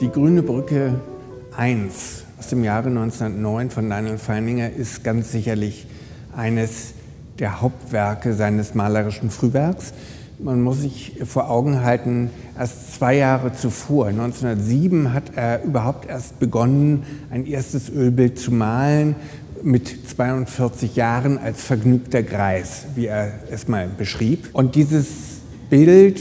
Die Grüne Brücke 1 aus dem Jahre 1909 von Daniel Feininger ist ganz sicherlich eines der Hauptwerke seines malerischen Frühwerks. Man muss sich vor Augen halten, erst zwei Jahre zuvor, 1907, hat er überhaupt erst begonnen, ein erstes Ölbild zu malen mit 42 Jahren als vergnügter Greis, wie er es mal beschrieb. Und dieses Bild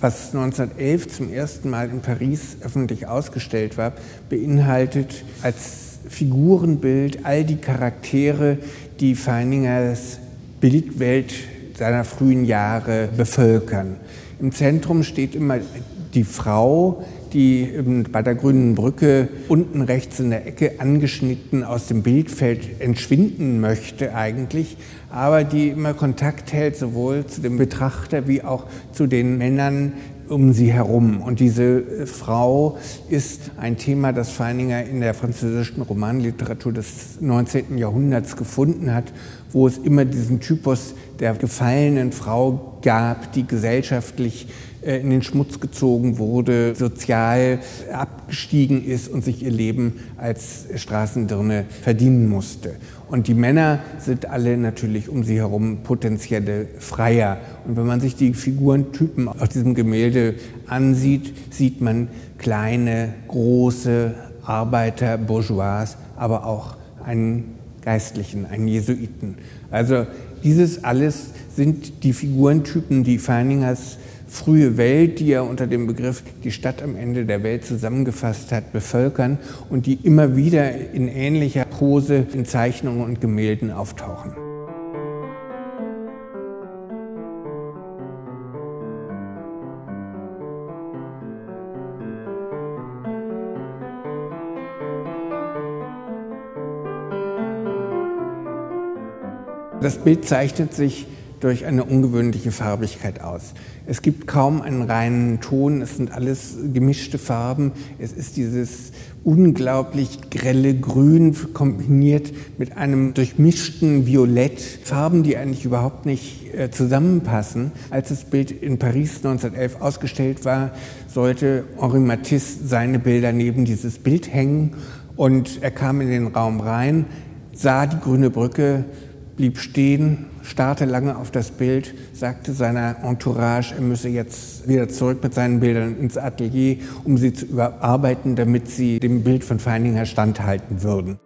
was 1911 zum ersten Mal in Paris öffentlich ausgestellt war, beinhaltet als Figurenbild all die Charaktere, die Feiningers Bildwelt seiner frühen Jahre bevölkern. Im Zentrum steht immer die Frau, die bei der grünen Brücke unten rechts in der Ecke angeschnitten aus dem Bildfeld entschwinden möchte eigentlich, aber die immer Kontakt hält sowohl zu dem Betrachter wie auch zu den Männern um sie herum. Und diese Frau ist ein Thema, das Feininger in der französischen Romanliteratur des 19. Jahrhunderts gefunden hat, wo es immer diesen Typus der gefallenen Frau gab, die gesellschaftlich äh, in den Schmutz gezogen wurde, sozial abgestiegen ist und sich ihr Leben als Straßendirne verdienen musste. Und die Männer sind alle natürlich um sie herum potenzielle Freier. Und wenn man sich die Figurentypen auf diesem Gemälde ansieht, sieht man kleine, große Arbeiter, Bourgeois, aber auch einen Geistlichen, einen Jesuiten. Also dieses alles sind die Figurentypen, die Feiningers frühe Welt, die er unter dem Begriff die Stadt am Ende der Welt zusammengefasst hat, bevölkern und die immer wieder in ähnlicher Pose in Zeichnungen und Gemälden auftauchen. Das Bild zeichnet sich durch eine ungewöhnliche Farbigkeit aus. Es gibt kaum einen reinen Ton, es sind alles gemischte Farben. Es ist dieses unglaublich grelle Grün kombiniert mit einem durchmischten Violett. Farben, die eigentlich überhaupt nicht äh, zusammenpassen. Als das Bild in Paris 1911 ausgestellt war, sollte Henri Matisse seine Bilder neben dieses Bild hängen und er kam in den Raum rein, sah die grüne Brücke, blieb stehen, starrte lange auf das Bild, sagte seiner Entourage, er müsse jetzt wieder zurück mit seinen Bildern ins Atelier, um sie zu überarbeiten, damit sie dem Bild von Feininger standhalten würden.